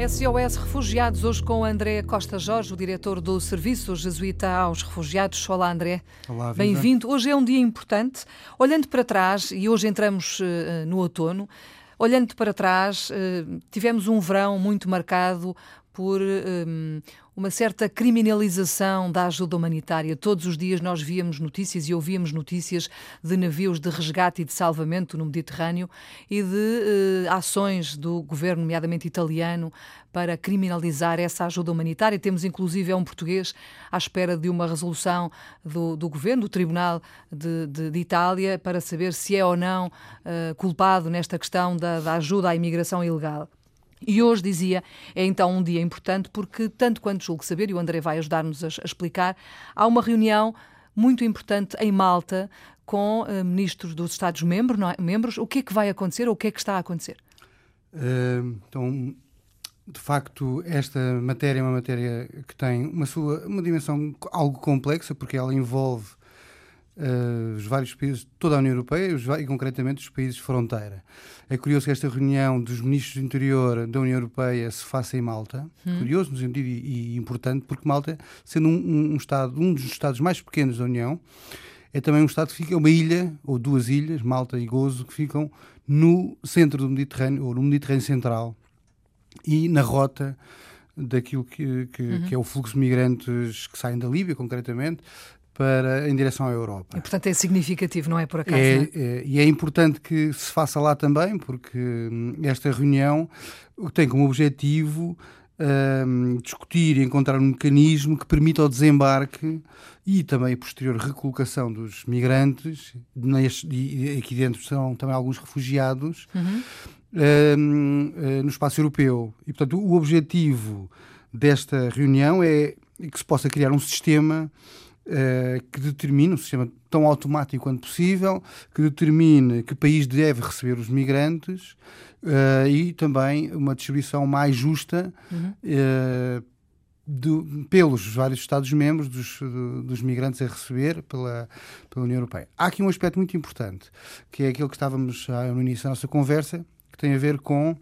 SOS Refugiados, hoje com André Costa Jorge, o diretor do Serviço Jesuíta aos Refugiados. Olá, André. Olá, Bem-vindo. Hoje é um dia importante. Olhando para trás, e hoje entramos uh, no outono, olhando para trás, uh, tivemos um verão muito marcado por um, uma certa criminalização da ajuda humanitária. Todos os dias nós víamos notícias e ouvíamos notícias de navios de resgate e de salvamento no Mediterrâneo e de uh, ações do governo, nomeadamente italiano, para criminalizar essa ajuda humanitária. Temos inclusive é um português à espera de uma resolução do, do governo, do Tribunal de, de, de, Itália, para saber se é ou não uh, culpado nesta questão da, da ajuda à imigração ilegal. E hoje, dizia, é então um dia importante porque, tanto quanto julgo saber, e o André vai ajudar-nos a, a explicar, há uma reunião muito importante em Malta com uh, ministros dos Estados-membros. É? membros. O que é que vai acontecer ou o que é que está a acontecer? Uh, então, de facto, esta matéria é uma matéria que tem uma, sua, uma dimensão algo complexa, porque ela envolve uh, os vários países, toda a União Europeia e, concretamente, os países de fronteira. É curioso que esta reunião dos ministros do interior da União Europeia se faça em Malta. Hum. Curioso no sentido e, e, importante, porque Malta, sendo um, um, Estado, um dos Estados mais pequenos da União, é também um Estado que fica, uma ilha, ou duas ilhas, Malta e Gozo, que ficam no centro do Mediterrâneo, ou no Mediterrâneo Central, e na rota daquilo que, que, uhum. que, é o fluxo de migrantes que saem da Líbia, concretamente, para, em direção à Europa. E, portanto, é significativo, não é por acaso? É, é? É, e é importante que se faça lá também, porque hum, esta reunião tem como objetivo um, discutir e encontrar um mecanismo que permita o desembarque e também a posterior recolocação dos migrantes, neste, e aqui dentro são também alguns refugiados, uhum. um, uh, no espaço europeu. E, portanto, o objetivo desta reunião é que se possa criar um sistema uh, que determine, um sistema tão automático quanto possível, que determine que país deve receber os migrantes uh, e também uma distribuição mais justa uhum. uh, do, pelos vários Estados-membros dos, dos migrantes a receber pela, pela União Europeia. Há aqui um aspecto muito importante, que é aquele que estávamos no início da nossa conversa, que tem a ver com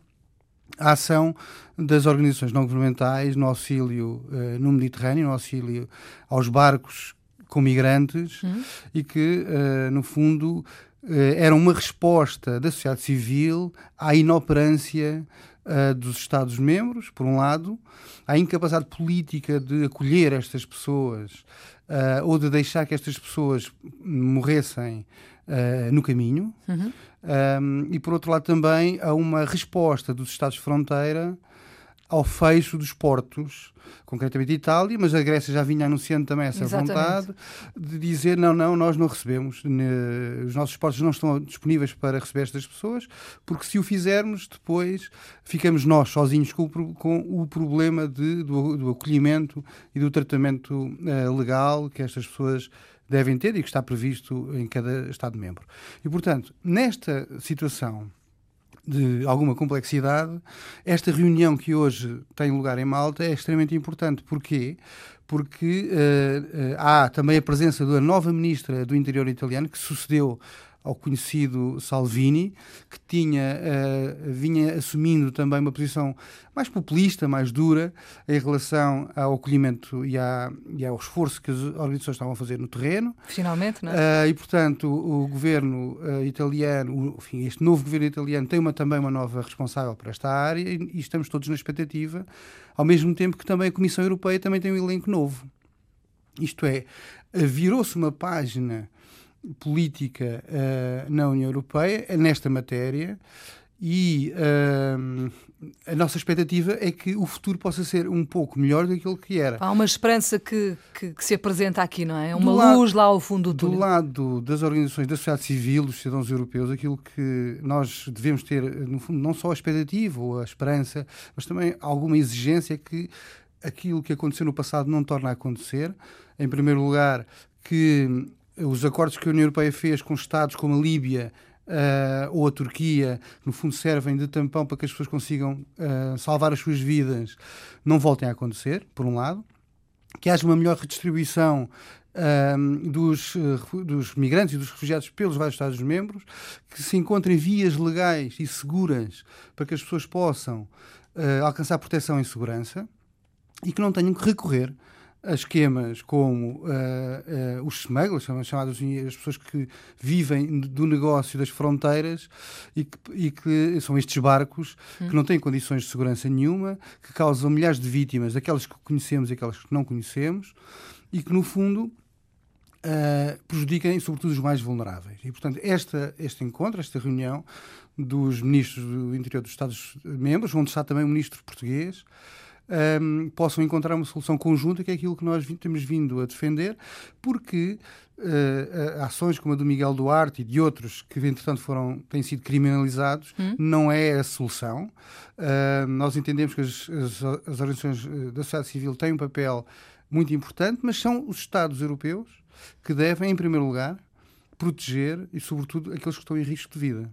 a ação das organizações não governamentais no auxílio no Mediterrâneo, no auxílio aos barcos com migrantes uhum. e que, uh, no fundo, uh, era uma resposta da sociedade civil à inoperância uh, dos Estados-membros, por um lado, à incapacidade política de acolher estas pessoas ou de deixar que estas pessoas morressem no caminho. Uhum. Um, e, por outro lado, também a uma resposta dos Estados de fronteira ao fecho dos portos, concretamente Itália, mas a Grécia já vinha anunciando também essa Exatamente. vontade de dizer não, não, nós não recebemos, os nossos portos não estão disponíveis para receber estas pessoas, porque se o fizermos, depois ficamos nós sozinhos com o, com o problema de, do, do, acolhimento e do tratamento uh, legal que estas pessoas devem ter e que está previsto em cada Estado-membro. E, portanto, nesta situação de alguma complexidade, esta reunião que hoje tem lugar em Malta é extremamente importante. Porquê? Porque uh, uh, há também a presença da nova ministra do Interior italiano, que sucedeu ao conhecido Salvini, que tinha, uh, vinha assumindo também uma posição mais populista, mais dura, em relação ao acolhimento e, à, e ao esforço que as organizações estavam a fazer no terreno. Finalmente, não é? Uh, e, portanto, o, o governo uh, italiano, o, enfim, este novo governo italiano tem uma, também uma nova responsável para esta área e, e estamos todos na expectativa, ao mesmo tempo que também a Comissão Europeia também tem um elenco novo. Isto é, virou-se uma página política uh, na União Europeia nesta matéria e uh, a nossa expectativa é que o futuro possa ser um pouco melhor daquilo que era. Há uma esperança que, que, que se apresenta aqui, não é? Uma luz lá ao fundo do túnel. Do lado das organizações da sociedade civil, dos cidadãos europeus, aquilo que nós devemos ter, no fundo, não só a expectativa ou a esperança, mas também alguma exigência que aquilo que aconteceu no passado não torna a acontecer. Em primeiro lugar, que os acordos que a União Europeia fez com Estados como a Líbia uh, ou a Turquia, no fundo servem de tampão para que as pessoas consigam uh, salvar as suas vidas, não voltem a acontecer, por um lado. Que haja uma melhor redistribuição uh, dos, uh, dos migrantes e dos refugiados pelos vários Estados-membros, que se encontrem vias legais e seguras para que as pessoas possam alcançar proteção e segurança e que não tenham que recorrer a esquemas como uh, uh, os smugglers, chamados as pessoas que vivem do negócio das fronteiras e que, e que são estes barcos hum. que não têm condições de segurança nenhuma, que causam milhares de vítimas, aquelas que conhecemos e aquelas que não conhecemos, e que no fundo uh, prejudiquem sobretudo os mais vulneráveis. E portanto esta, este encontro, esta reunião dos ministros do interior dos Estados-membros, onde está também o ministro português, um, possam encontrar uma solução conjunta, que é aquilo que nós temos vindo a defender, porque uh, ações como a do Miguel Duarte e de outros que, entretanto, foram, têm sido criminalizados, hum. não é a solução. Uh, nós entendemos que as, as, as organizações da sociedade civil têm um papel muito importante, mas são os Estados europeus que devem, em primeiro lugar, proteger e, sobretudo, aqueles que estão em risco de vida.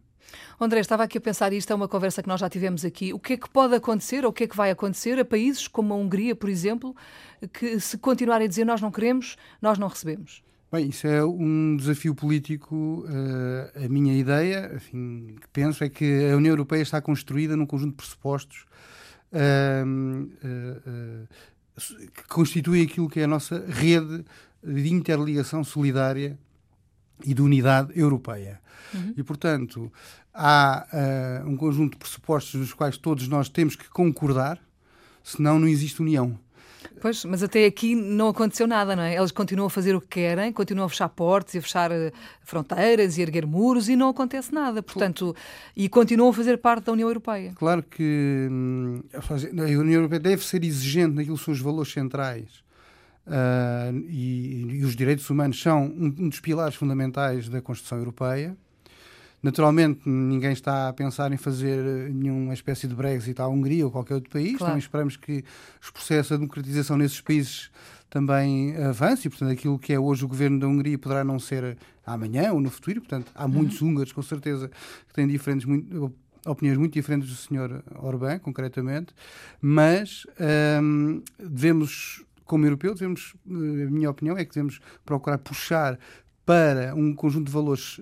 André, estava aqui a pensar, isto é uma conversa que nós já tivemos aqui. O que é que pode acontecer, ou o que é que vai acontecer a países como a Hungria, por exemplo, que se continuarem a dizer nós não queremos, nós não recebemos? Bem, isso é um desafio político. Uh, a minha ideia, enfim, que penso, é que a União Europeia está construída num conjunto de pressupostos uh, uh, que constitui aquilo que é a nossa rede de interligação solidária e de unidade europeia. Uhum. E, portanto, há uh, um conjunto de pressupostos nos quais todos nós temos que concordar, senão não existe união. Pois, mas até aqui não aconteceu nada, não é? Eles continuam a fazer o que querem, continuam a fechar portas e a fechar uh, fronteiras e erguer muros e não acontece nada. Portanto, e continuam a fazer parte da União Europeia. Claro que hum, a União Europeia deve ser exigente naquilo que são os valores centrais uh, e, e, os direitos humanos são um, um, dos pilares fundamentais da Constituição Europeia. Naturalmente, ninguém está a pensar em fazer nenhuma espécie de Brexit à Hungria ou qualquer outro país. Claro. Também esperamos que os processos de democratização nesses países também avancem. Portanto, aquilo que é hoje o governo da Hungria poderá não ser amanhã ou no futuro. Portanto, há uhum. muitos húngaros, com certeza, que têm diferentes, muito, opiniões muito diferentes do Sr. Orbán, concretamente. Mas hum, devemos como europeu, devemos, eh, a minha opinião é que devemos procurar puxar para um conjunto de valores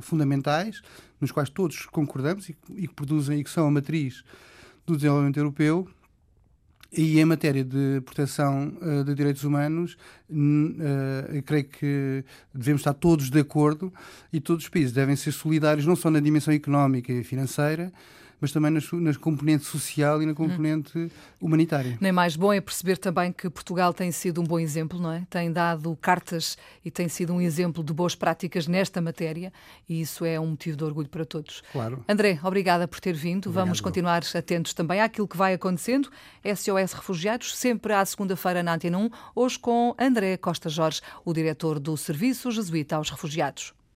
fundamentais, nos quais todos concordamos e, que produzem e que são a matriz do desenvolvimento europeu, e em matéria de proteção uh, de direitos humanos, uh, creio que devemos estar todos de acordo e todos os países devem ser solidários, não só na dimensão económica e financeira, mas também na, na componente social e na componente hum. humanitária. Nem mais bom é perceber também que Portugal tem sido um bom exemplo, não é? Tem dado cartas e tem sido um exemplo de boas práticas nesta matéria e isso é um motivo de orgulho para todos. Claro. André, obrigada por ter vindo. Obrigado. Vamos continuar atentos também àquilo que vai acontecendo. SOS Refugiados, sempre à segunda-feira na Antena 1, hoje com André Costa Jorge, o diretor do Serviço Jesuíta aos Refugiados.